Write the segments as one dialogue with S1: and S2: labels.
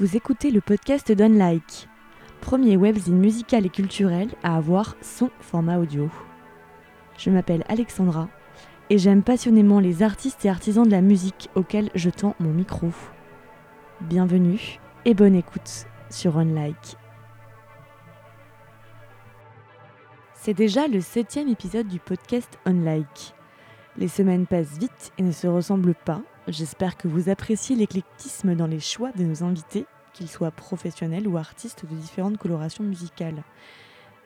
S1: Vous écoutez le podcast d'Unlike, premier webzine musical et culturel à avoir son format audio. Je m'appelle Alexandra et j'aime passionnément les artistes et artisans de la musique auxquels je tends mon micro. Bienvenue et bonne écoute sur Unlike. C'est déjà le septième épisode du podcast Unlike. Les semaines passent vite et ne se ressemblent pas. J'espère que vous appréciez l'éclectisme dans les choix de nos invités, qu'ils soient professionnels ou artistes de différentes colorations musicales.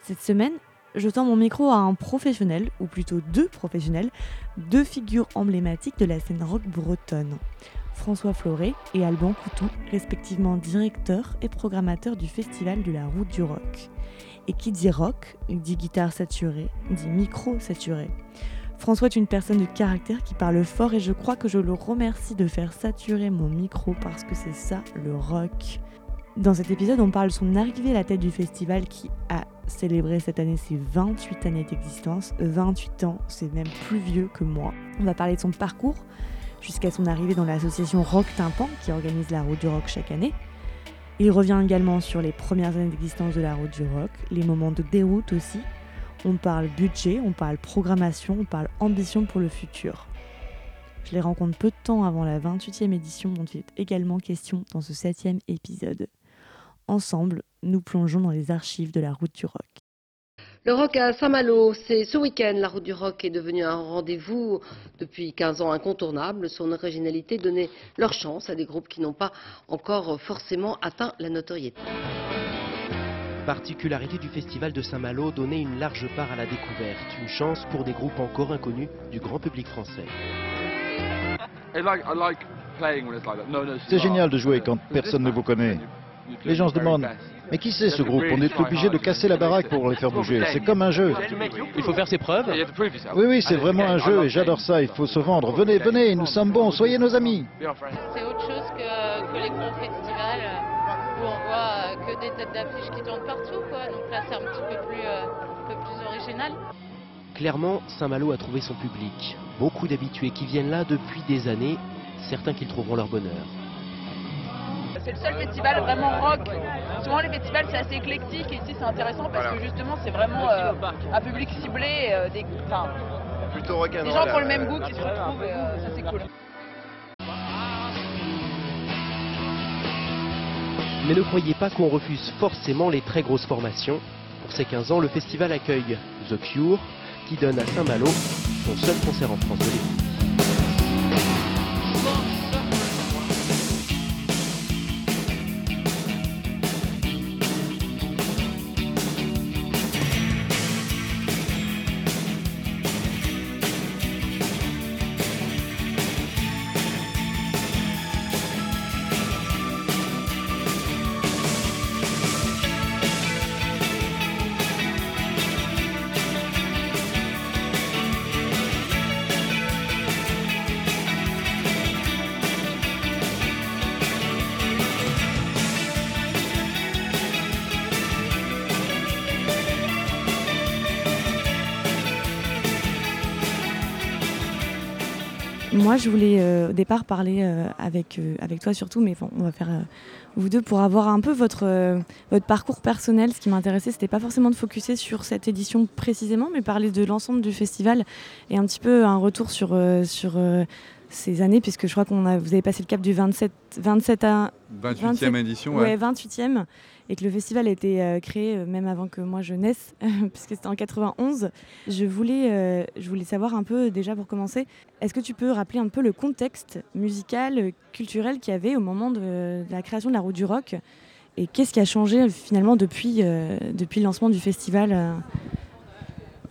S1: Cette semaine, je tends mon micro à un professionnel, ou plutôt deux professionnels, deux figures emblématiques de la scène rock bretonne. François Floré et Alban Coutou, respectivement directeur et programmateur du Festival de la Route du Rock. Et qui dit rock, dit guitare saturée, dit micro saturé. François est une personne de caractère qui parle fort et je crois que je le remercie de faire saturer mon micro parce que c'est ça le rock. Dans cet épisode, on parle de son arrivée à la tête du festival qui a célébré cette année ses 28 années d'existence. 28 ans, c'est même plus vieux que moi. On va parler de son parcours jusqu'à son arrivée dans l'association Rock Tympan qui organise la route du rock chaque année. Il revient également sur les premières années d'existence de la route du rock, les moments de déroute aussi, on parle budget, on parle programmation, on parle ambition pour le futur. Je les rencontre peu de temps avant la 28e édition dont il est également question dans ce 7e épisode. Ensemble, nous plongeons dans les archives de la route du rock.
S2: Le rock à Saint-Malo, c'est ce week-end. La route du rock est devenue un rendez-vous depuis 15 ans incontournable. Son originalité donnait leur chance à des groupes qui n'ont pas encore forcément atteint la notoriété
S3: particularité du festival de Saint-Malo, donner une large part à la découverte, une chance pour des groupes encore inconnus du grand public français.
S4: C'est génial de jouer quand personne ne vous connaît. Les gens se demandent, mais qui c'est ce groupe? On est obligé de casser la baraque pour les faire bouger. C'est comme un jeu.
S3: Il faut faire ses preuves.
S4: Oui, oui, c'est vraiment un jeu et j'adore ça. Il faut se vendre. Venez, venez, nous sommes bons, soyez nos amis.
S5: C'est autre chose que, que les grands festivals où on voit euh, que des têtes d'affiches qui tournent partout. Quoi. Donc là, c'est un petit peu plus, euh, un peu plus original.
S3: Clairement, Saint-Malo a trouvé son public. Beaucoup d'habitués qui viennent là depuis des années, certains qui trouveront leur bonheur.
S6: C'est le seul festival vraiment rock. Souvent les festivals c'est assez éclectique et ici c'est intéressant parce que justement c'est vraiment euh, un public ciblé, des,
S7: Plutôt
S6: des gens qui ont le même goût qui se retrouvent et ça c'est cool.
S3: Mais ne croyez pas qu'on refuse forcément les très grosses formations. Pour ces 15 ans, le festival accueille The Cure, qui donne à Saint-Malo son seul concert en France de.
S1: Moi, je voulais euh, au départ parler euh, avec, euh, avec toi surtout, mais bon, on va faire vous deux pour avoir un peu votre, votre parcours personnel. Ce qui m'intéressait, c'était pas forcément de focuser sur cette édition précisément, mais parler de l'ensemble du festival et un petit peu un retour sur, sur ces années, puisque je crois qu'on a, vous avez passé le cap du 27, 27 à
S8: 28e édition,
S1: ouais. 28e, et que le festival a été euh, créé euh, même avant que moi je naisse, puisque c'était en 91. Je voulais, euh, je voulais savoir un peu déjà pour commencer, est-ce que tu peux rappeler un peu le contexte musical, culturel qu'il y avait au moment de, la création de la route du rock, et qu'est-ce qui a changé finalement depuis, depuis le lancement du festival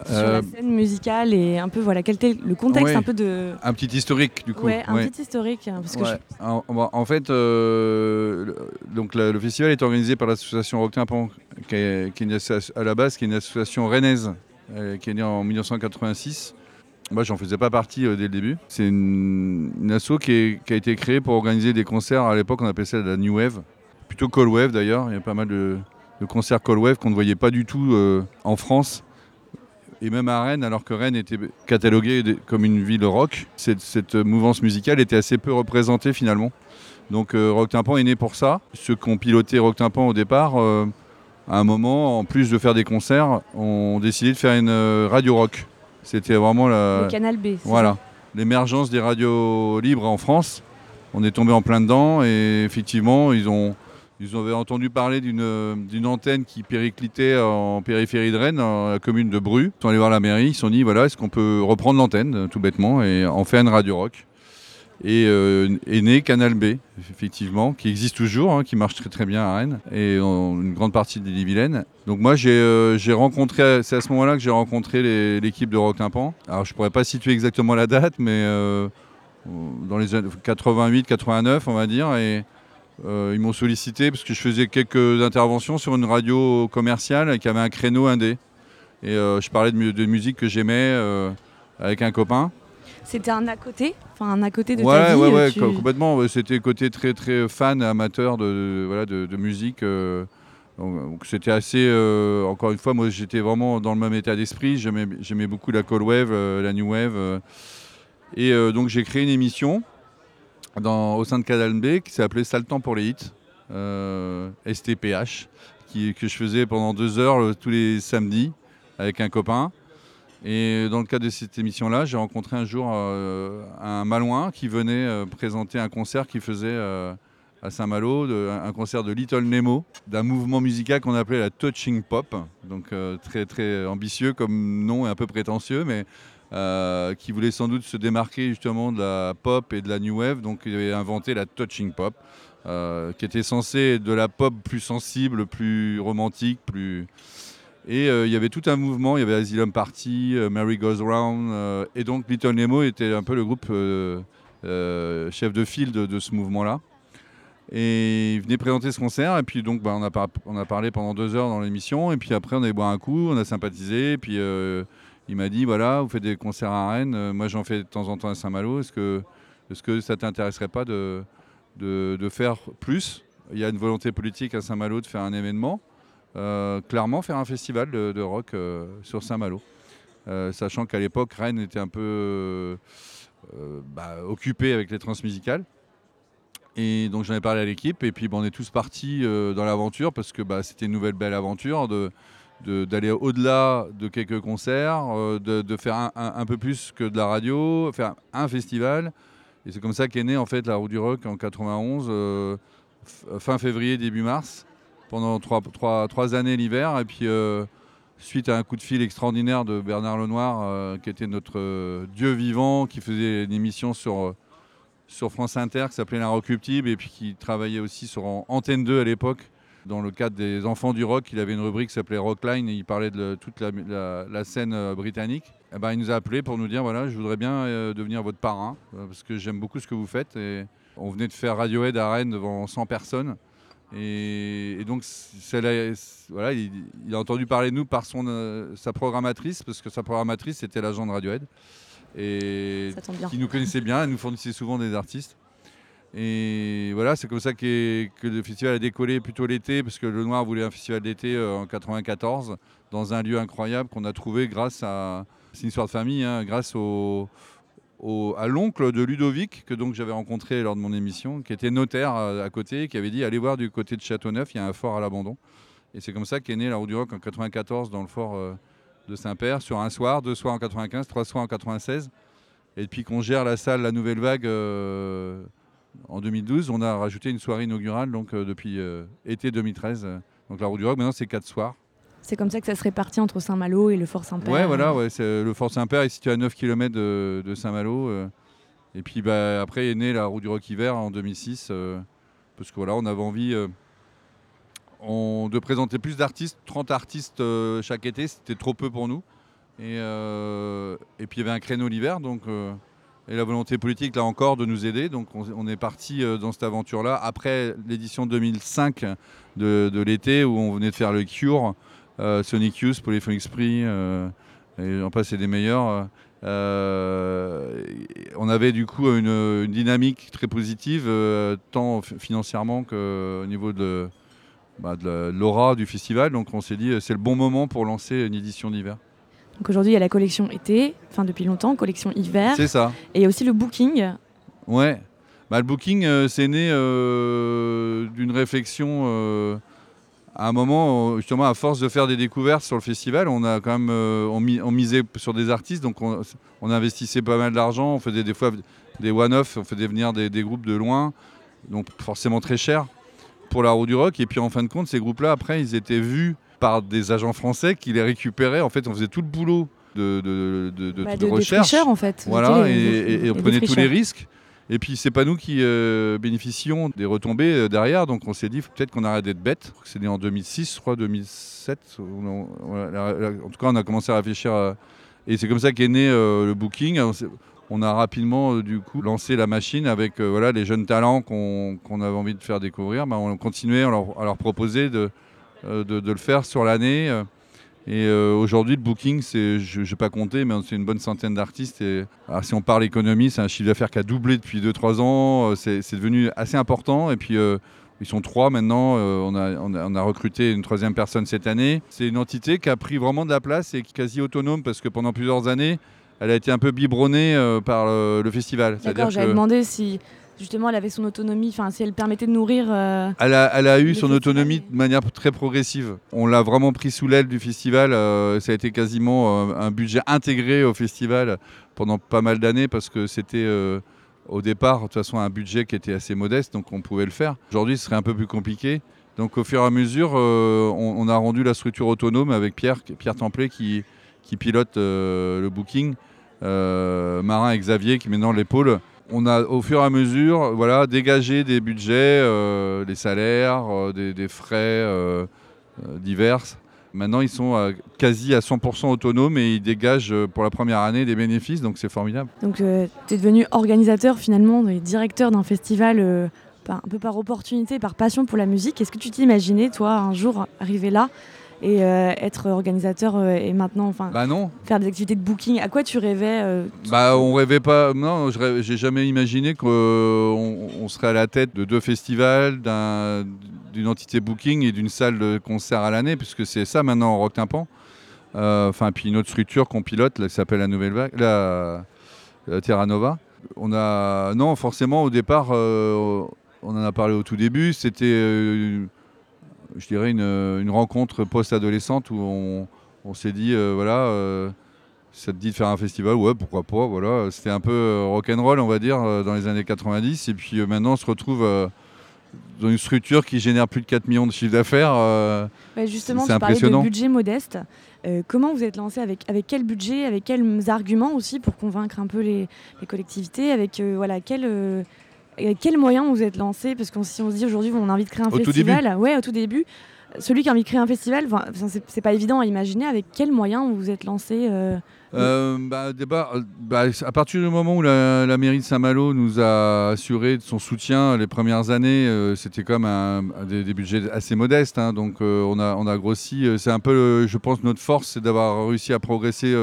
S1: sur la scène musicale et un peu voilà quel était le contexte un peu de
S8: un petit historique du coup
S1: ouais un petit historique hein, parce que
S8: en, fait euh, donc le festival est organisé par l'association Rock Tympan qui est, à la base qui est une association rennaise euh, qui est née en 1986 moi, j'en faisais pas partie euh, dès le début. C'est une, asso qui, a été créée pour organiser des concerts. À l'époque, on appelait ça la New Wave. Plutôt Cold Wave d'ailleurs. Il y a pas mal de, concerts Cold Wave qu'on ne voyait pas du tout en France et même à Rennes, alors que Rennes était cataloguée comme une ville rock, cette, mouvance musicale était assez peu représentée finalement. Donc Rock Tympan est né pour ça. Ceux qui ont piloté Rock Tympan au départ, à un moment, en plus de faire des concerts, ont décidé de faire une radio rock. C'était vraiment la.
S1: Le canal B.
S8: Voilà. L'émergence des radios libres en France. On est tombé en plein dedans et effectivement, ils ont. Ils avaient entendu parler d'une antenne qui périclitait en périphérie de Rennes, dans la commune de Bru. Ils sont allés voir la mairie, ils se sont dit voilà, est-ce qu'on peut reprendre l'antenne, tout bêtement, et en faire une radio rock et euh, est né Canal B, effectivement, qui existe toujours, hein, qui marche très très bien à Rennes et une grande partie de l'île-et-Vilaine. Donc moi j'ai euh, rencontré, c'est à ce moment-là que j'ai rencontré l'équipe de Rock Tympan. Alors je pourrais pas situer exactement la date, mais euh, dans les années 88-89 on va dire, et ils m'ont sollicité parce que je faisais quelques interventions sur une radio commerciale qui avait un créneau indé. Et je parlais de, de musique que j'aimais avec un copain.
S1: C'était un à côté Enfin, un à côté de
S8: ouais,
S1: ta
S8: vie Ouais, ouais, complètement. C'était côté très, très fan, amateur de, voilà, de, musique. Euh, donc c'était assez. Euh, encore une fois, moi j'étais vraiment dans le même état d'esprit. J'aimais beaucoup la cold wave, euh, la new wave. et donc j'ai créé une émission au sein de Canal B qui s'appelait temps pour les hits, STPH, qui, que je faisais pendant deux heures tous les samedis avec un copain. Et dans le cadre de cette émission-là, j'ai rencontré un jour euh, un Malouin qui venait euh, présenter un concert qu'il faisait euh, à Saint-Malo, un concert de Little Nemo, d'un mouvement musical qu'on appelait la touching pop, donc très très ambitieux comme nom et un peu prétentieux, mais qui voulait sans doute se démarquer justement de la pop et de la new wave, donc il avait inventé la touching pop, qui était censée être de la pop plus sensible, plus romantique, plus et euh, il y avait tout un mouvement, il y avait Asylum Party, euh, Mary Goes Round, euh, et donc Little Nemo était un peu le groupe chef de file de, ce mouvement-là. Et il venait présenter ce concert, et puis donc bah, on, a parlé pendant deux heures dans l'émission, et puis après on allé boire un coup, on a sympathisé, et puis il m'a dit voilà, vous faites des concerts à Rennes, moi j'en fais de temps en temps à Saint-Malo, est-ce que, est que ça t'intéresserait pas de, faire plus? Il y a une volonté politique à Saint-Malo de faire un événement. Euh, clairement faire un festival de, rock euh, sur Saint-Malo. Euh, sachant qu'à l'époque, Rennes était un peu bah, occupé avec les transmusicales. Et donc j'en ai parlé à l'équipe et puis on est tous partis dans l'aventure parce que bah, c'était une nouvelle belle aventure d'aller au-delà de quelques concerts, de, faire un, peu plus que de la radio, faire un festival. Et c'est comme ça qu'est née en fait la Roue du Rock en 91, fin février, début mars pendant trois, années l'hiver. Et puis, euh, suite à un coup de fil extraordinaire de Bernard Lenoir, euh, qui était notre euh, dieu vivant, qui faisait une émission sur, France Inter qui s'appelait La Recuptible, et puis qui travaillait aussi sur Antenne 2 à l'époque. Dans le cadre des Enfants du Rock, il avait une rubrique qui s'appelait Rockline et il parlait de toute la, la, scène britannique. Et eh ben, il nous a appelé pour nous dire voilà, je voudrais bien devenir votre parrain parce que j'aime beaucoup ce que vous faites. Et on venait de faire Radiohead à Rennes devant 100 personnes. Et, donc, voilà, il, a entendu parler de nous par son, euh, sa programmatrice, parce que sa programmatrice, c'était l'agent de Radiohead. Et qui nous connaissait bien, elle nous fournissait souvent des artistes. Et voilà, c'est comme ça que le festival a décollé plutôt l'été, parce que Le Noir voulait un festival d'été euh, en 94, dans un lieu incroyable qu'on a trouvé grâce à. C'est une histoire de famille, hein, grâce à l'oncle de Ludovic, que donc j'avais rencontré lors de mon émission, qui était notaire à, côté, qui avait dit allez voir du côté de Châteauneuf, il y a un fort à l'abandon. Et c'est comme ça qu'est née la roue du rock en 94 dans le fort euh, de Saint-Père, sur un soir, deux soirs en 95, trois soirs en 96. Et depuis qu'on gère la salle La Nouvelle Vague euh, en 2012, on a rajouté une soirée inaugurale donc, euh, depuis été 2013. Donc la roue du rock, maintenant c'est quatre soirs.
S1: C'est comme ça que ça se répartit entre Saint-Malo et le Fort Saint-Père.
S8: Ouais, voilà, ouais, le Fort Saint-Père est situé à 9 km de, Saint-Malo. Euh. et puis bah, après est née la roue du rock hiver en 2006. Euh, parce que voilà, on avait envie euh, de présenter plus d'artistes, 30 artistes chaque été, c'était trop peu pour nous. Et, et puis il y avait un créneau l'hiver, donc et la volonté politique là encore de nous aider. Donc on, est parti dans cette aventure-là après l'édition 2005 de, de l'été où on venait de faire le Cure. Euh, Sonic Youth, Polyphonic Spree, euh, et en passe, des meilleurs. Euh, on avait du coup une, dynamique très positive, tant financièrement qu'au niveau bah, de, l'aura du festival. Donc on s'est dit c'est le bon moment pour lancer une édition d'hiver.
S1: Donc aujourd'hui il y a la collection été, enfin depuis longtemps, collection hiver.
S8: C'est ça.
S1: Et il y a aussi le booking.
S8: Ouais. bah, Le booking, c'est né d'une réflexion à un moment, justement, à force de faire des découvertes sur le festival, on a quand même on, misait sur des artistes, donc on, investissait pas mal d'argent, on faisait des fois des one-off, on faisait venir des, groupes de loin, donc forcément très cher pour la roue du rock. Et puis en fin de compte, ces groupes-là, après, ils étaient vus par des agents français qui les récupéraient. En fait, on faisait tout le boulot de, de, de,
S1: bah, recherche. en fait.
S8: Voilà, et, on prenait tous les risques. Et puis c'est pas nous qui euh, bénéficions des retombées euh, derrière, donc on s'est dit peut-être qu'on arrête d'être bête. C'est né en 2006, je crois, 2007. en tout cas, on a commencé à réfléchir. Et c'est comme ça qu'est né euh, le booking. On a rapidement du coup lancé la machine avec voilà les jeunes talents qu'on avait envie de faire découvrir. Bah, on continuait à leur, à leur proposer de, de, le faire sur l'année. Et euh, aujourd'hui, le booking, c'est, je n'ai pas compté, mais c'est une bonne centaine d'artistes. Et si on parle économie, c'est un chiffre d'affaires qui a doublé depuis 2-3 ans. Euh, c'est, devenu assez important. Et puis, euh, ils sont trois maintenant. On a, on, a, recruté une troisième personne cette année. C'est une entité qui a pris vraiment de la place et qui est quasi autonome parce que pendant plusieurs années, elle a été un peu biberonnée par le, festival.
S1: D'accord, j'avais demandé si justement elle avait son autonomie, enfin si elle permettait de nourrir.
S8: Euh, elle, a, eu son autonomie de manière très progressive. On l'a vraiment pris sous l'aile du festival. Euh, ça a été quasiment euh, un budget intégré au festival pendant pas mal d'années parce que c'était au départ de toute façon un budget qui était assez modeste, donc on pouvait le faire. Aujourd'hui, ce serait un peu plus compliqué. Donc au fur et à mesure, on, a rendu la structure autonome avec Pierre, Pierre Templet qui, qui pilote le booking, Marin et Xavier qui maintenant l'épaule on a au fur et à mesure voilà, dégagé des budgets, euh, des salaires, euh, des, frais euh, divers. Maintenant, ils sont quasi à 100% autonomes et ils dégagent pour la première année des bénéfices, donc c'est formidable.
S1: Donc tu es devenu organisateur finalement, directeur d'un festival un peu par opportunité, par passion pour la musique. Est-ce que tu t'imaginais, toi, un jour arriver là et euh, être organisateur euh, et maintenant enfin
S8: bah non.
S1: faire des activités de booking. À quoi tu rêvais euh,
S8: bah on rêvait pas non j'ai jamais imaginé qu'on on serait à la tête de deux festivals d'une entité booking et d'une salle de concert à l'année puisque c'est ça maintenant en rock tympan enfin puis une autre structure qu'on pilote qui s'appelle la nouvelle vague la, Terra Nova. On a non forcément au départ on en a parlé au tout début c'était je dirais, une, rencontre post-adolescente où on, s'est dit, euh, voilà, euh, ça te dit de faire un festival, ouais, pourquoi pas, voilà. C'était un peu euh, rock'n'roll, on va dire, dans les années 90. Et puis maintenant, on se retrouve dans une structure qui génère plus de 4 millions de chiffres d'affaires.
S1: justement, parlais de budget modeste. comment vous êtes lancé avec, avec quel budget, avec quels arguments aussi pour convaincre un peu les, collectivités, avec voilà, quel quels moyens vous êtes lancé Parce que si on se dit aujourd'hui, on a envie de créer un festival, ouais, au tout début, celui qui a envie de créer un festival, c'est pas évident à imaginer. Avec quels moyens vous vous êtes lancé euh,
S8: euh, bah, euh, bah, à partir du moment où la, mairie de Saint-Malo nous a assuré de son soutien les premières années, c'était comme un, des, budgets assez modestes. Hein, donc on, a, on a grossi. C'est un peu, je pense, notre force, c'est d'avoir réussi à progresser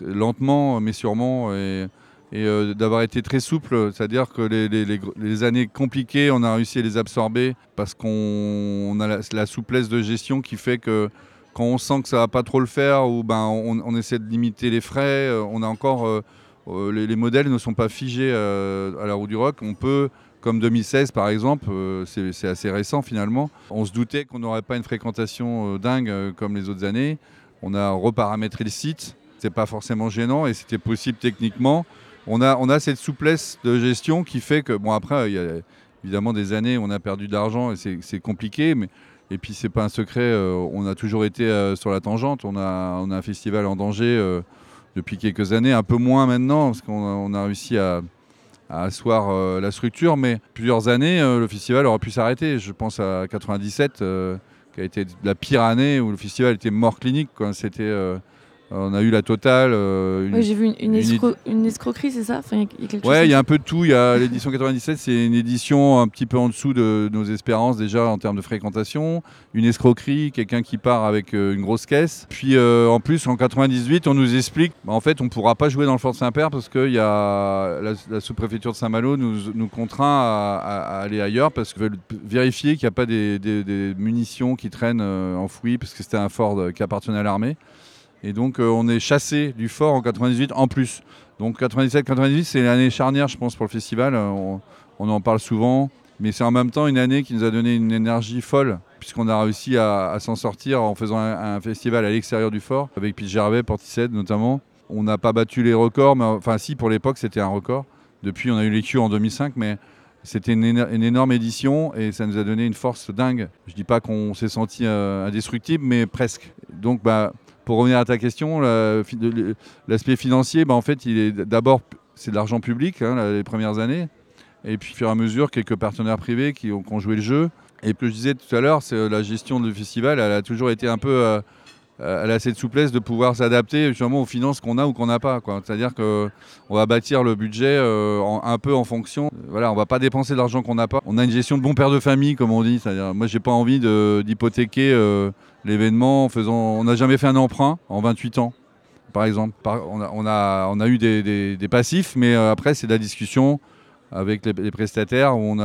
S8: lentement, mais sûrement. Et, et euh, d'avoir été très souple, c'est-à-dire que les, années compliquées, on a réussi à les absorber parce qu'on a la, souplesse de gestion qui fait que quand on sent que ça va pas trop le faire ou ben on, essaie de limiter les frais, euh, on a encore euh, les, modèles ne sont pas figés à la roue du rock. On peut comme 2016 par exemple, c'est assez récent finalement. On se doutait qu'on n'aurait pas une fréquentation dingue comme les autres années. On a reparamétré le site, c'est pas forcément gênant et c'était possible techniquement on a, on cette souplesse de gestion qui fait que, bon, après, il y a évidemment des années où on a perdu de l'argent et c'est compliqué, mais. Et puis c'est pas un secret, euh, on a toujours été euh, sur la tangente. On a, un festival en danger euh, depuis quelques années, un peu moins maintenant, parce qu'on a, réussi à, asseoir la structure. Mais plusieurs années, le festival aurait pu s'arrêter. Je pense à 97, qui a été la pire année où le festival était mort clinique. C'était on a eu la totale.
S1: Euh, j'ai vu une, escroquerie, c'est ça?
S8: Enfin, Ouais, il y a un peu de tout. Il y a l'édition 97, c'est une édition un petit peu en dessous de nos espérances déjà en termes de fréquentation. Une escroquerie, quelqu'un qui part avec euh, une grosse caisse. Puis en plus, en 98, on nous explique, bah, en fait, on ne pourra pas jouer dans le Fort Saint-Père parce que y a la, sous-préfecture de Saint-Malo nous, contraint à, aller ailleurs parce qu'ils veulent vérifier qu'il n'y a pas des, des, munitions qui traînent enfouies parce que c'était un fort qui appartenait à l'armée. Et donc, euh, on est chassé du fort en 98 en plus. Donc 97-98, c'est l'année charnière, je pense, pour le festival. On, en parle souvent, mais c'est en même temps une année qui nous a donné une énergie folle, puisqu'on a réussi à, s'en sortir en faisant un, festival à l'extérieur du fort, avec Pete Gervais, Portishead notamment. On n'a pas battu les records, mais enfin si, pour l'époque, c'était un record. Depuis, on a eu les Q en 2005, mais c'était une, énorme édition et ça nous a donné une force dingue. Je ne dis pas qu'on s'est senti euh, indestructible, mais presque. Donc, bah, pour revenir à ta question, l'aspect financier, bah, en fait, il est d'abord c'est de l'argent public hein, les premières années, et puis au fur et à mesure quelques partenaires privés qui ont, joué le jeu. Et que je disais tout à l'heure, c'est euh, la gestion du festival, elle a toujours été un peu euh, elle a cette souplesse de pouvoir s'adapter justement aux finances qu'on a ou qu'on n'a pas. C'est-à-dire qu'on va bâtir le budget euh, un peu en fonction. Voilà, on va pas dépenser de l'argent qu'on n'a pas. On a une gestion de bon père de famille, comme on dit. C'est-à-dire, moi, j'ai pas envie d'hypothéquer euh, l'événement. On n'a jamais fait un emprunt en 28 ans, par exemple. on, a, eu des, passifs, mais euh, après, c'est de la discussion avec les, prestataires où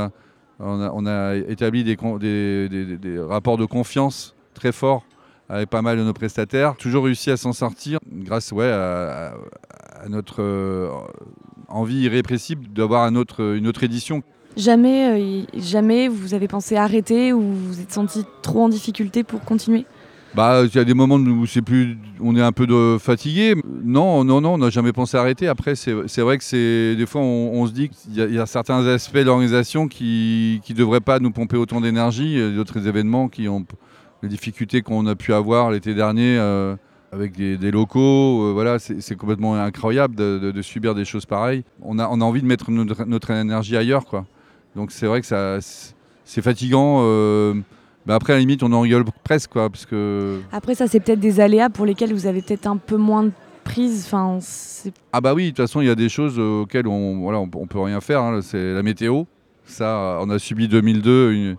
S8: on a, établi des, rapports de confiance très forts avec pas mal de nos prestataires. Toujours réussi à s'en sortir grâce ouais, à, notre euh, envie irrépressible d'avoir une autre édition.
S1: Jamais, euh, jamais vous avez pensé arrêter ou vous êtes senti trop en difficulté pour continuer?
S8: Bah, il y a des moments où c'est plus, on est un peu de fatigué. Non, non, non, on n'a jamais pensé arrêter. Après, c'est vrai que c'est des fois, on, se dit qu'il y, a certains aspects de l'organisation qui ne devraient pas nous pomper autant d'énergie. D'autres événements qui ont les difficultés qu'on a pu avoir l'été dernier euh, avec des, locaux. Euh, voilà, c'est complètement incroyable de, subir des choses pareilles. On a, on a envie de mettre notre, énergie ailleurs. Quoi. Donc c'est vrai que ça, c'est fatigant. Euh, mais après, à la limite, on en rigole presque. Quoi, parce que...
S1: Après, ça, c'est peut-être des aléas pour lesquels vous avez peut-être un peu moins de prise. Enfin,
S8: ah bah oui, de toute façon, il y a des choses auxquelles on voilà, on, peut rien faire. Hein. C'est la météo. Ça, on a subi 2002 une,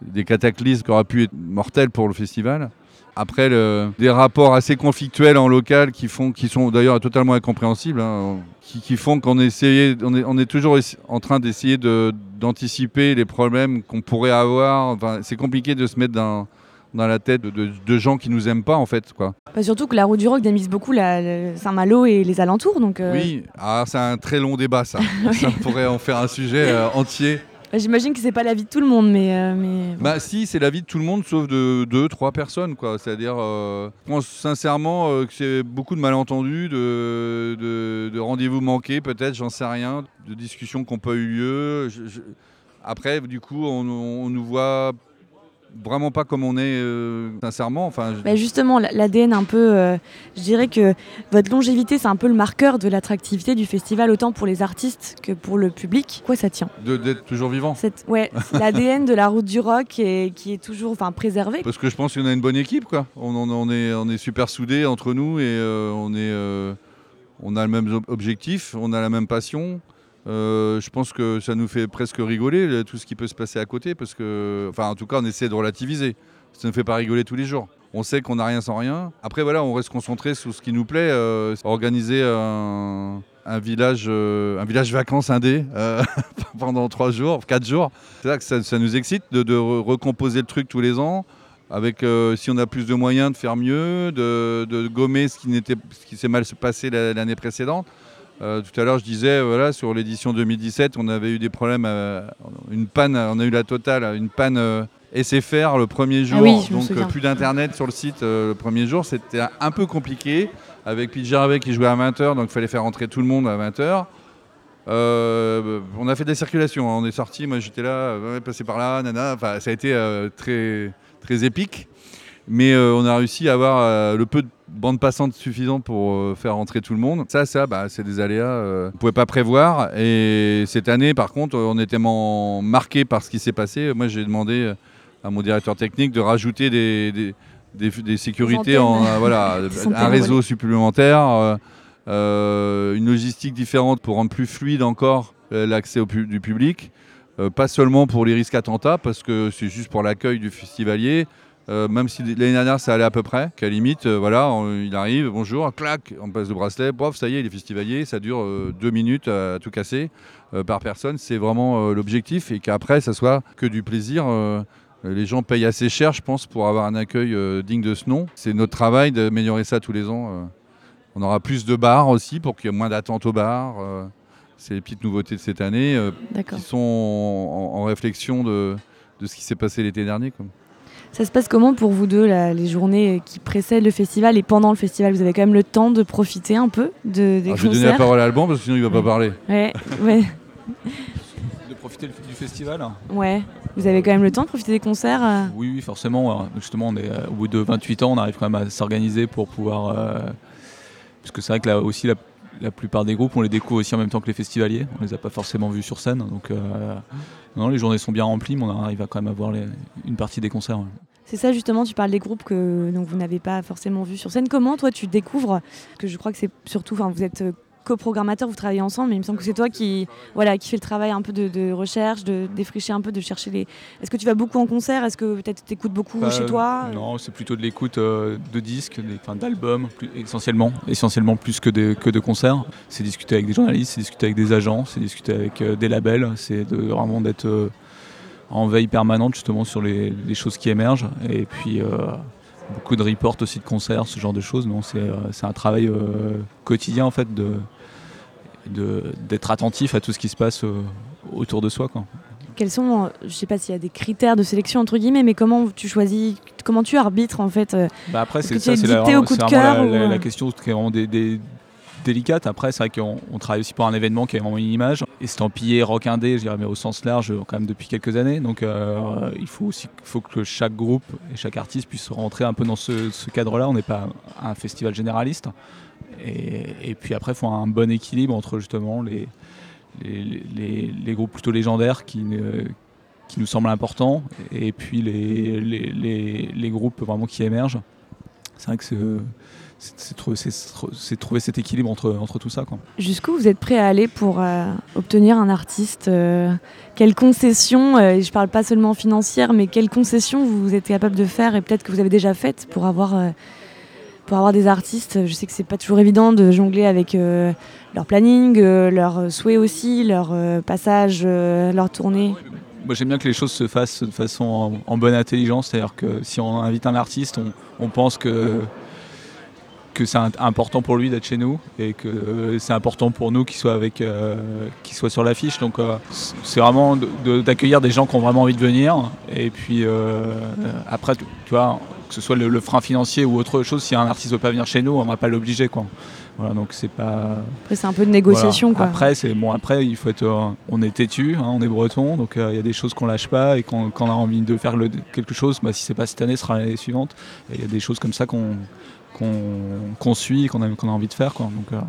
S8: des cataclysmes qui auraient pu être mortels pour le festival. Après, des rapports assez conflictuels en local qui, font, qui sont d'ailleurs totalement incompréhensibles, hein, qui, font qu'on on est, on est toujours en train d'essayer d'anticiper les problèmes qu'on pourrait avoir. Enfin, c'est compliqué de se mettre dans, dans la tête de, gens qui nous aiment pas en fait quoi.
S1: Bah, surtout que la route du rock démise beaucoup Saint-Malo et les alentours donc. Euh,
S8: oui, ah, c'est un très long débat ça. ça pourrait en faire un sujet euh, entier.
S1: Bah, j'imagine que c'est pas l'avis de tout le monde, mais. Euh, mais
S8: Bah si, c'est l'avis de tout le monde, sauf de deux, trois personnes, quoi. C'est-à-dire, euh, je pense sincèrement euh, que c'est beaucoup de malentendus, de, de, rendez-vous manqués, peut-être, j'en sais rien, de discussions qui n'ont pas eu lieu. Après, du coup, on nous voit vraiment pas comme on est euh, sincèrement. Enfin,
S1: bah, justement, l'ADN un peu, euh, je dirais que votre longévité, c'est un peu le marqueur de l'attractivité du festival, autant pour les artistes que pour le public. Quoi ça tient?
S8: D'être toujours vivant.
S1: Ouais, l'ADN de la route du rock et qui est toujours enfin, préservé.
S8: Parce que je pense qu'on a une bonne équipe, quoi. On, on, est, on est super soudés entre nous et euh, on, est, on a le même objectif, on a la même passion. Euh, je pense que ça nous fait presque rigoler tout ce qui peut se passer à côté, parce que, enfin, en tout cas, on essaie de relativiser. Ça ne fait pas rigoler tous les jours. On sait qu'on n'a rien sans rien. Après, voilà, on reste concentré sur ce qui nous plaît. Euh, organiser un, village, euh, un village vacances indé pendant trois jours, quatre jours. C'est là que ça, nous excite de, recomposer le truc tous les ans. Avec, si on a plus de moyens, de faire mieux, de, gommer ce qui, ce qui s'est mal passé l'année précédente. Euh, tout à l'heure, je disais, voilà, sur l'édition 2017, on avait eu des problèmes, euh, une panne, on a eu la totale, une panne euh, SFR le premier ah jour, donc plus d'internet sur le site le premier jour, c'était un peu compliqué. Avec Pete Gervais qui jouait à 20h, donc il fallait faire rentrer tout le monde à 20h. on a fait des circulations, hein. on est sorti, moi j'étais là, passé par là, nana, enfin, ça a été très, très épique. Mais on a réussi à avoir le peu de bande passante suffisante pour euh, faire rentrer tout le monde. Ça, ça, bah, c'est des aléas euh, on ne pouvait pas prévoir. Et cette année, par contre, on était tellement marqué par ce qui s'est passé. Moi, j'ai demandé à mon directeur technique de rajouter des, des, sécurités, en, euh, voilà, un réseau supplémentaire, une logistique différente pour rendre plus fluide encore l'accès du public. pas seulement pour les risques attentats, parce que c'est juste pour l'accueil du festivalier, euh, même si l'année dernière ça allait à peu près, qu'à limite, euh, voilà, il arrive, bonjour, clac, on passe le bracelet, bof, ça y est, il est festivalier, ça dure euh, deux minutes à, tout casser par personne, c'est vraiment l'objectif et qu'après ça soit que du plaisir. les gens payent assez cher, je pense, pour avoir un accueil digne de ce nom. C'est notre travail d'améliorer ça tous les ans. On aura plus de bars aussi pour qu'il y ait moins d'attente au bar. Euh, c'est les petites nouveautés de cette année qui sont en, réflexion de, ce qui s'est passé l'été dernier.
S1: Ça se passe comment pour vous deux, les journées qui précèdent le festival et pendant le festival? Vous avez quand même le temps de profiter un peu de, des concerts Je
S8: vais donner la parole à Alban parce que sinon il ne va pas parler.
S1: Ouais, ouais.
S9: De profiter du festival?
S1: Ouais. Vous avez quand même le temps de profiter des concerts euh?
S9: Oui, oui, forcément. Justement, on est, au bout de 28 ans, on arrive quand même à s'organiser pour pouvoir parce que c'est vrai que là aussi, la, plupart des groupes, on les découvre aussi en même temps que les festivaliers. On les a pas forcément vus sur scène. Donc, euh, non, les journées sont bien remplies, mais on arrive à quand même à voir une partie des concerts.
S1: C'est ça justement, tu parles des groupes que donc, vous n'avez pas forcément vus sur scène. Comment toi tu découvres que je crois que c'est surtout, vous êtes euh, coprogrammateur, vous travaillez ensemble, mais il me semble que c'est toi qui, voilà, qui fait le travail un peu de, recherche, de défricher un peu, de chercher les. Est-ce que tu vas beaucoup en concert? Est-ce que peut-être tu écoutes beaucoup bah, chez toi?
S9: Non, c'est plutôt de l'écoute euh, de disques, d'albums, essentiellement, essentiellement plus que de, que de concerts. C'est discuter avec des journalistes, c'est discuter avec des agents, c'est discuter avec euh, des labels, c'est de, vraiment d'être euh, en veille permanente justement sur les, choses qui émergent. Et puis beaucoup de reports aussi de concerts, ce genre de choses. Non, c'est un travail quotidien en fait de, d'être attentif à tout ce qui se passe euh, autour de soi. Quoi.
S1: Quels sont, euh, je sais pas s'il y a des critères de sélection entre guillemets, mais comment tu choisis, comment tu arbitres en fait euh,
S9: bah Après, c'est ça, c'est la, la, question qui est vraiment des, délicate. Après, c'est vrai qu'on travaille aussi pour un événement qui est vraiment une image, estampillé, rock indé, je dirais, mais au sens large, quand même depuis quelques années. Donc, il faut aussi faut que chaque groupe et chaque artiste puisse rentrer un peu dans ce, cadre-là. On n'est pas un festival généraliste. Et, puis après, il faut un bon équilibre entre justement les, groupes plutôt légendaires qui, qui nous semblent importants et puis les, les, groupes vraiment qui émergent. C'est vrai que c'est trouver, trouver, cet équilibre entre, entre tout ça.
S1: Jusqu'où vous êtes prêt à aller pour euh, obtenir un artiste euh, Quelles concessions, euh, je ne parle pas seulement financières, mais quelles concessions vous êtes capable de faire et peut-être que vous avez déjà faites pour avoir pour avoir des artistes, je sais que c'est pas toujours évident de jongler avec euh, leur planning, euh, leurs souhaits aussi, leur euh, passage, leur tournée.
S9: Moi j'aime bien que les choses se fassent de façon en, bonne intelligence, c'est-à-dire que si on invite un artiste, on, pense que, que c'est important pour lui d'être chez nous et que c'est important pour nous qu'il soit, avec, qu'il soit sur l'affiche. Donc c'est vraiment d'accueillir des gens qui ont vraiment envie de venir. Et puis après, tu vois, que ce soit le, frein financier ou autre chose, si un artiste ne veut pas venir chez nous, on ne va pas l'obliger. Quoi. Voilà, donc c'est pas.
S1: Après, c'est un peu de négociation. Quoi.
S9: Après, c'est bon. Après, il faut être. Euh, on est têtu, hein, on est breton, donc euh, il y a des choses qu'on lâche pas et quand, on a envie de faire quelque chose, bah, si c'est pas cette année, ce sera l'année suivante. Il y a des choses comme ça qu'on qu'on suit, qu'on a, envie de faire. Quoi. Donc euh,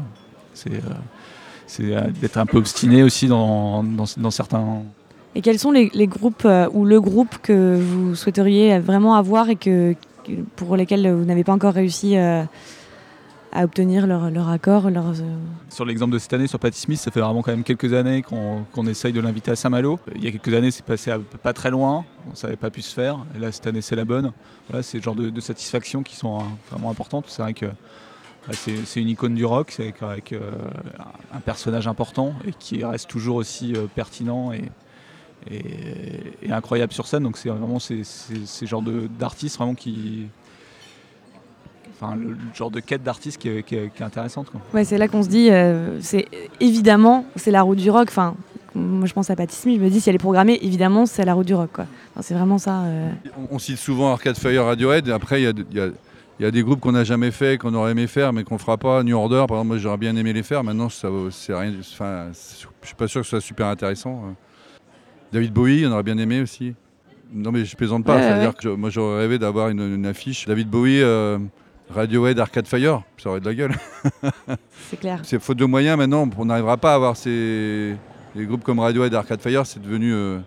S9: c'est d'être un peu obstiné aussi dans, certains
S1: et quels sont les, groupes ou le groupe que vous souhaiteriez vraiment avoir et que, pour lesquels vous n'avez pas encore réussi euh, à obtenir leur, accord euh,
S9: Sur l'exemple de cette année, sur Patty Smith, ça fait vraiment quand même quelques années qu'on essaye de l'inviter à Saint-Malo. Il y a quelques années, c'est passé pas très loin, ça n'avait pas pu se faire. Et là, cette année, c'est la bonne. Voilà, c'est le genre de, satisfaction qui sont hein, vraiment importantes. C'est vrai que bah, c'est une icône du rock, c'est avec euh, un personnage important et qui reste toujours aussi pertinent et, incroyable sur scène. Donc c'est vraiment ces, genres d'artistes vraiment qui, enfin le, genre de quête d'artiste qui, qui, est intéressante.
S1: Ouais, c'est là qu'on se dit, euh, c'est évidemment c'est la route du rock. Enfin, moi je pense à Patti Smith, je me dis si elle est programmée, évidemment c'est la route du rock. Quoi. c'est vraiment ça. Euh.
S8: On, cite souvent Arcade Fire, Radiohead. Et après il y a, y a des groupes qu'on n'a jamais fait, qu'on aurait aimé faire, mais qu'on fera pas. New Order, par exemple, moi j'aurais bien aimé les faire. Maintenant, ça, c'est rien. Enfin, je suis pas sûr que ce soit super intéressant. Hein. David Bowie, on aurait bien aimé aussi. Non mais je plaisante pas, c'est-à-dire que moi j'aurais rêvé d'avoir une, affiche David Bowie, euh, Radiohead, Arcade Fire, ça aurait de la gueule.
S1: c'est clair.
S8: C'est faute de moyens maintenant, on n'arrivera pas à avoir ces les groupes comme Radiohead, Arcade Fire, c'est devenu. Euh,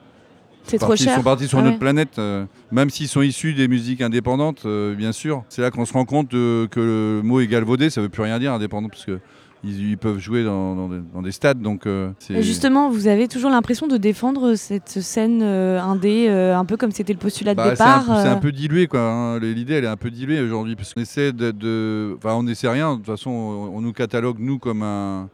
S1: c'est trop cher.
S8: Ils sont partis sur notre planète, euh, même s'ils sont issus des musiques indépendantes, bien sûr. C'est là qu'on se rend compte que le mot est galvaudé, ça veut plus rien dire indépendant, parce que ils, peuvent jouer dans, des stades. Donc, euh,
S1: justement, vous avez toujours l'impression de défendre cette scène euh, indé, euh, un peu comme c'était le postulat de bah, départ.
S8: C'est un, peu dilué, quoi. Hein. L'idée, elle est un peu diluée aujourd'hui, parce qu'on essaie de, enfin, on essaie rien. De toute façon, on nous catalogue nous comme un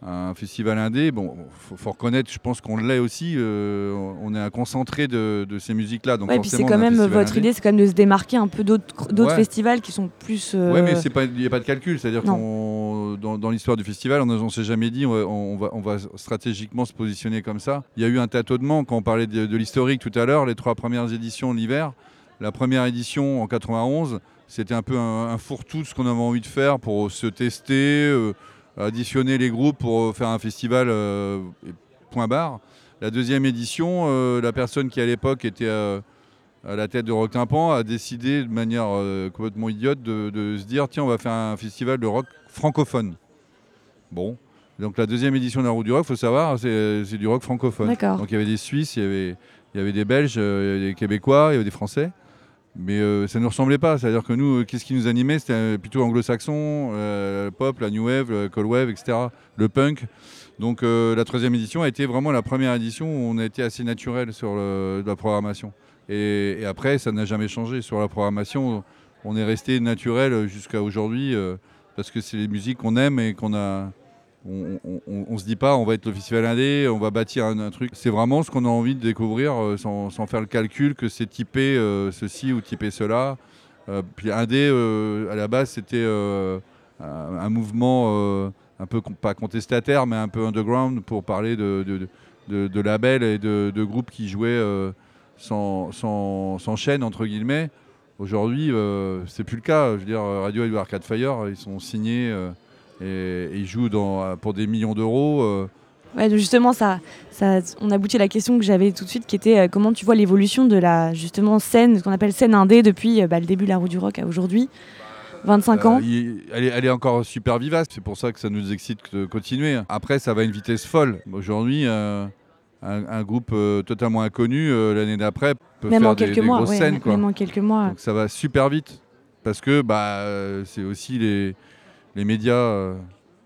S8: un festival indé, bon, faut, faut reconnaître, je pense qu'on l'est aussi. Euh, on est un concentré de, ces musiques-là.
S1: Donc ouais, puis c'est quand même votre idée, c'est quand même de se démarquer un peu d'autres festivals qui sont plus.
S8: Oui, mais il n'y a pas de calcul, c'est-à-dire qu'on dans, l'histoire du festival, on ne s'est jamais dit on va, on, va, stratégiquement se positionner comme ça. Il y a eu un tâtonnement quand on parlait de, l'historique tout à l'heure, les trois premières éditions l'hiver. La première édition en 91, c'était un peu un, fourre-tout de ce qu'on avait envie de faire pour se tester, euh, additionner les groupes pour faire un festival euh, point barre. La deuxième édition, euh, la personne qui à l'époque était à la tête de Rock Tympan a décidé de manière complètement idiote de, se dire tiens on va faire un festival de rock francophone. Bon, donc la deuxième édition de la Route du Rock, il faut savoir, c'est du rock francophone. Donc il y avait des Suisses, il y avait, il y avait des Belges, il y avait des Québécois, il y avait des Français. Mais euh, ça ne nous ressemblait pas. C'est-à-dire que nous, euh, qu'est-ce qui nous animait C'était euh, plutôt anglo-saxon, pop, la new wave, le cold wave, etc. Le punk. Donc la troisième édition a été vraiment la première édition où on a été assez naturel sur la programmation. Et, après, ça n'a jamais changé. Sur la programmation, on est resté naturel jusqu'à aujourd'hui parce que c'est les musiques qu'on aime et qu'on a, on, ne se dit pas on va être le festival indé, on va bâtir un, truc. C'est vraiment ce qu'on a envie de découvrir euh, sans, faire le calcul que c'est typé euh, ceci ou typé cela. Euh, puis indé, à la base, c'était un, mouvement un peu pas contestataire, mais un peu underground pour parler de, labels et de, groupes qui jouaient sans, sans, chaîne, entre guillemets. Aujourd'hui, c'est plus le cas. Je veux dire, Radio et Arcade Fire, ils sont signés et, jouent dans, pour des millions d'euros. Euh.
S1: Ouais, justement, ça, ça, on aboutit à la question que j'avais tout de suite, qui était euh, comment tu vois l'évolution de la justement scène, ce qu'on appelle scène indé depuis euh, bah, le début de la roue du rock à aujourd'hui, 25 ans.
S8: elle, est, elle, est, encore super vivace, c'est pour ça que ça nous excite de continuer. Après, ça va à une vitesse folle. Aujourd'hui, un, groupe totalement inconnu l'année d'après peut faire des, grosses scènes.
S1: Même en quelques mois.
S8: Donc ça va super vite parce que bah, c'est aussi les les médias euh,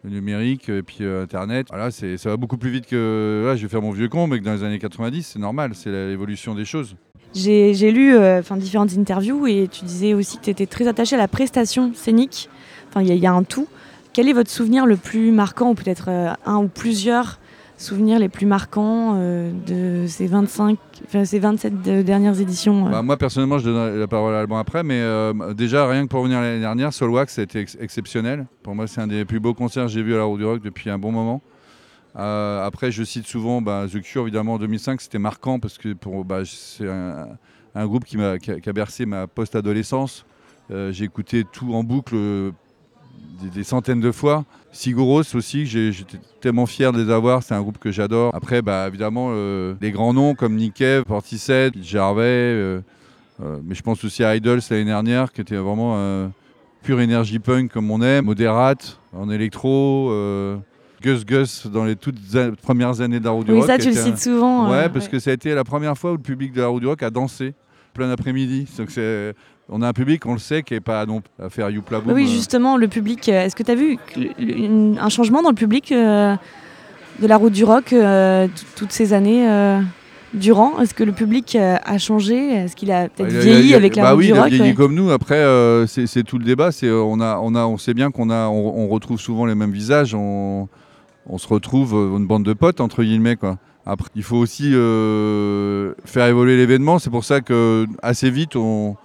S8: numériques et puis euh, Internet. Voilà, ça va beaucoup plus vite que. je vais faire mon vieux con, mais que dans les années 90, c'est normal, c'est l'évolution des choses.
S1: J'ai lu euh, différentes interviews et tu disais aussi que tu étais très attaché à la prestation scénique. Enfin, il y, a un tout. Quel est votre souvenir le plus marquant, ou peut-être un ou plusieurs souvenirs les plus marquants euh, de ces 25, ces 27 dernières éditions
S8: euh bah, Moi personnellement, je donne la parole à Alban après, mais euh, déjà rien que pour revenir l'année dernière, Solwax a été exceptionnel. Pour moi, c'est un des plus beaux concerts que j'ai vu à la Roue du Rock depuis un bon moment. après, je cite souvent bah, The Cure, évidemment, en 2005, c'était marquant parce que bah, c'est un, groupe qui, a, bercé ma post-adolescence. j'ai écouté tout en boucle des, centaines de fois. Siguros aussi, j'étais tellement fier de les avoir, c'est un groupe que j'adore. Après, bah, évidemment, euh, les grands noms comme Nick Portishead, Gervais, euh, euh, mais je pense aussi à Idols l'année dernière, qui était vraiment pure énergie punk comme on aime, Moderate en électro. Gus Gus dans les toutes premières années de la Roue du
S1: oui,
S8: Rock.
S1: ça, tu le cites souvent.
S8: Ouais, parce que ça a été la première fois où le public de la Roue du Rock a dansé plein d'après-midi. Donc c'est on a un public, on le sait, qui n'est pas non, à faire youpla.
S1: Oui, justement, le public. Euh, est-ce que tu as vu un changement dans le public euh, de la route du rock euh, toutes ces années durant? Est-ce que le public a changé? Est-ce qu'il a peut-être vieilli avec la bah route
S8: oui,
S1: du rock
S8: il a vieilli comme nous. Après, c'est tout le débat. On, a, on, a, on sait bien qu'on a, on, retrouve souvent les mêmes visages. On, on, se retrouve une bande de potes, entre guillemets. Quoi. Après, il faut aussi faire évoluer l'événement. C'est pour ça que assez vite, on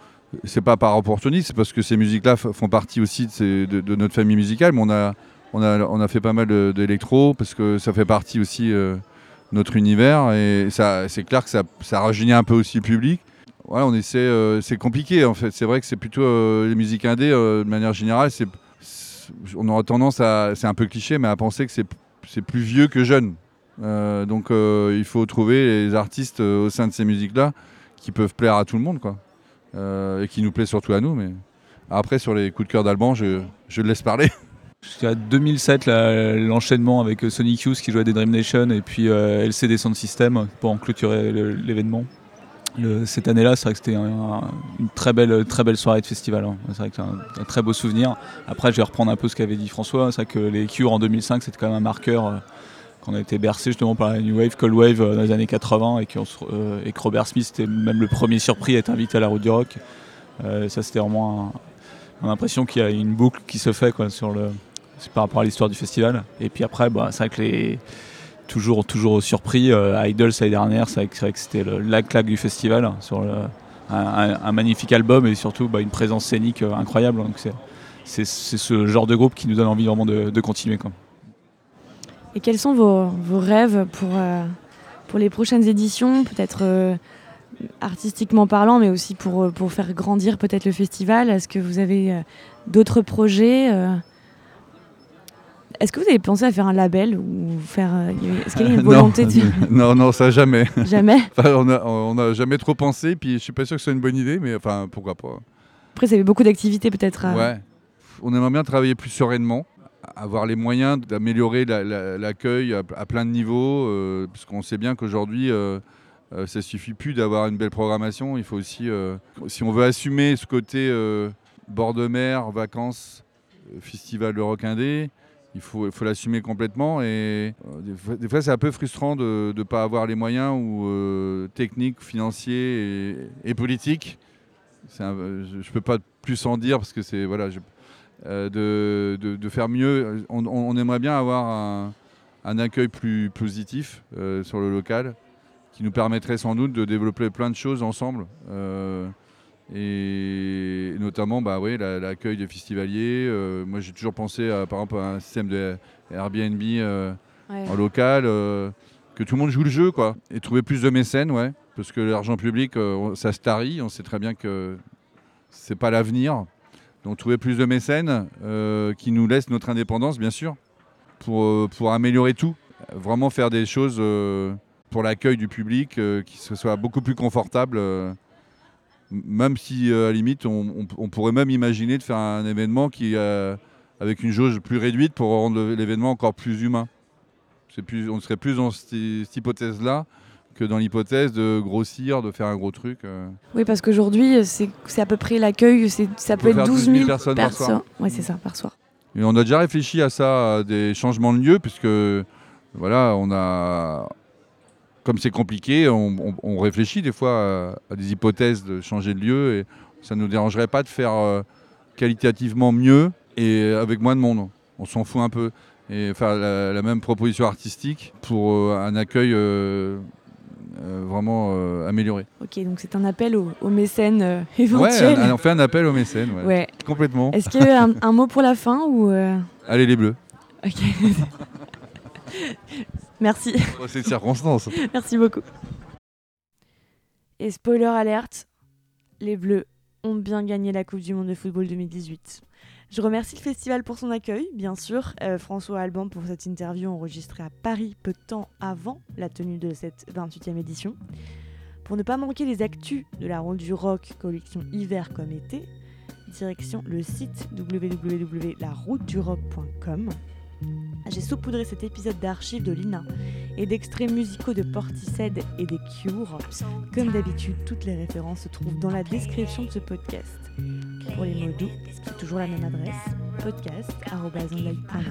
S8: c'est pas par opportunisme, c'est parce que ces musiques-là font partie aussi de, notre famille musicale, mais on a, on a, on a fait pas mal d'électro parce que ça fait partie aussi de euh, notre univers et ça, c'est clair que ça, ça rajeunit un peu aussi le public. Voilà, on essaie, euh, c'est compliqué en fait. C'est vrai que c'est plutôt euh, les musiques indées de manière générale. On aura tendance à, c'est un peu cliché, mais à penser que c'est, plus vieux que jeune. donc il faut trouver les artistes au sein de ces musiques-là qui peuvent plaire à tout le monde, quoi. Euh, et qui nous plaît surtout à nous. Mais après, sur les coups de cœur d'Alban, je, le laisse parler.
S9: Jusqu'à 2007, l'enchaînement avec euh, Sonic Youth qui jouait des Dream Nation et puis euh, LCD Sound System pour en clôturer l'événement. cette année-là, c'est vrai que c'était une très belle, très belle soirée de festival. Hein. C'est vrai que c'est un, très beau souvenir. Après, je vais reprendre un peu ce qu'avait dit François. C'est vrai que les Cure en 2005, c'était quand même un marqueur on a été bercé justement par la New Wave, Cold Wave euh, dans les années 80 et, euh, et que Robert Smith était même le premier surpris à être invité à la route du rock. Euh, ça c'était vraiment l'impression qu'il y a une boucle qui se fait sur le, par rapport à l'histoire du festival. Et puis après, bah, c'est vrai que les toujours, toujours surpris. Idols l'année dernière, c'est vrai que c'était la claque du festival hein, sur un, magnifique album et surtout bah, une présence scénique incroyable. Donc c'est ce genre de groupe qui nous donne envie vraiment de, continuer.
S1: Et quels sont vos, rêves pour, pour les prochaines éditions Peut-être artistiquement parlant, mais aussi pour, pour faire grandir peut-être le festival? Est-ce que vous avez d'autres projets est-ce que vous avez pensé à faire un label ou faire euh, Est-ce qu'il y a une volonté
S8: non, de... non, non, ça jamais.
S1: Jamais?
S8: on n'a jamais trop pensé, puis je suis pas sûr que ce soit une bonne idée, mais enfin pourquoi pas.
S1: Après, ça avait beaucoup d'activités peut-être.
S8: Ouais. On aimerait bien travailler plus sereinement, avoir les moyens d'améliorer l'accueil à, plein de niveaux, euh, puisqu'on sait bien qu'aujourd'hui. Euh, euh, ça suffit plus d'avoir une belle programmation. Il faut aussi, si on veut assumer ce côté bord de mer, vacances, festival de rock indé, il faut, faut l'assumer complètement. Et euh, des fois, c'est un peu frustrant de ne pas avoir les moyens ou euh, techniques, financiers et, politiques. je ne peux pas plus en dire parce que c'est voilà, euh, de, de, faire mieux. On, aimerait bien avoir un, un accueil plus positif sur le local qui nous permettrait sans doute de développer plein de choses ensemble et notamment bah, oui, l'accueil des festivaliers. Euh, moi, j'ai toujours pensé à, par exemple à un système de Airbnb euh, en local, euh, que tout le monde joue le jeu, quoi, et trouver plus de mécènes, ouais, parce que l'argent public, ça se tarit. On sait très bien que c'est pas l'avenir. Donc, trouver plus de mécènes qui nous laissent notre indépendance, bien sûr, pour, pour améliorer tout, vraiment faire des choses pour l'accueil du public qui soit beaucoup plus confortable même si euh, à la limite on, pourrait même imaginer de faire un événement qui euh, avec une jauge plus réduite pour rendre l'événement encore plus humain. Plus, on serait plus dans cette, hypothèse là que dans l'hypothèse de grossir, de faire un gros truc. Euh.
S1: Oui, parce qu'aujourd'hui, c'est à peu près l'accueil, ça peut être 12 000, personnes par soir. Oui, c'est ça, par soir.
S8: Et on a déjà réfléchi à ça, à des changements de lieu, puisque voilà, on a, comme c'est compliqué, on, réfléchit des fois à, des hypothèses de changer de lieu et ça ne nous dérangerait pas de faire euh, qualitativement mieux et avec moins de monde. On s'en fout un peu. Et faire la, même proposition artistique pour euh, un accueil euh, vraiment amélioré.
S1: Ok, donc c'est un appel aux, mécènes éventuels.
S8: Ouais, on fait un appel aux mécènes, ouais. Complètement.
S1: Est-ce qu'il y a un, mot pour la fin ou
S8: Allez les bleus.
S1: Ok. Merci.
S8: C'est une circonstance.
S1: Merci beaucoup. Et spoiler alerte, les Bleus ont bien gagné la Coupe du Monde de football 2018. Je remercie le festival pour son accueil, bien sûr, euh, François Alban pour cette interview enregistrée à Paris peu de temps avant la tenue de cette 28e édition. Pour ne pas manquer les actus de la Ronde du Rock, collection hiver comme été, direction le site www.laroutedurock.com. J'ai saupoudré cet épisode d'archives de Lina et d'extraits musicaux de Portishead et des Cure. Comme d'habitude, toutes les références se trouvent dans la description de ce podcast. Pour les mots doux, c'est toujours la même adresse, podcast.onlike.net.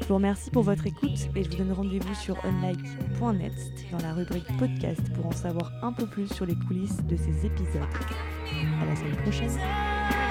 S1: Je vous remercie pour votre écoute et je vous donne rendez-vous sur unlike.net dans la rubrique podcast pour en savoir un peu plus sur les coulisses de ces épisodes. À la semaine prochaine.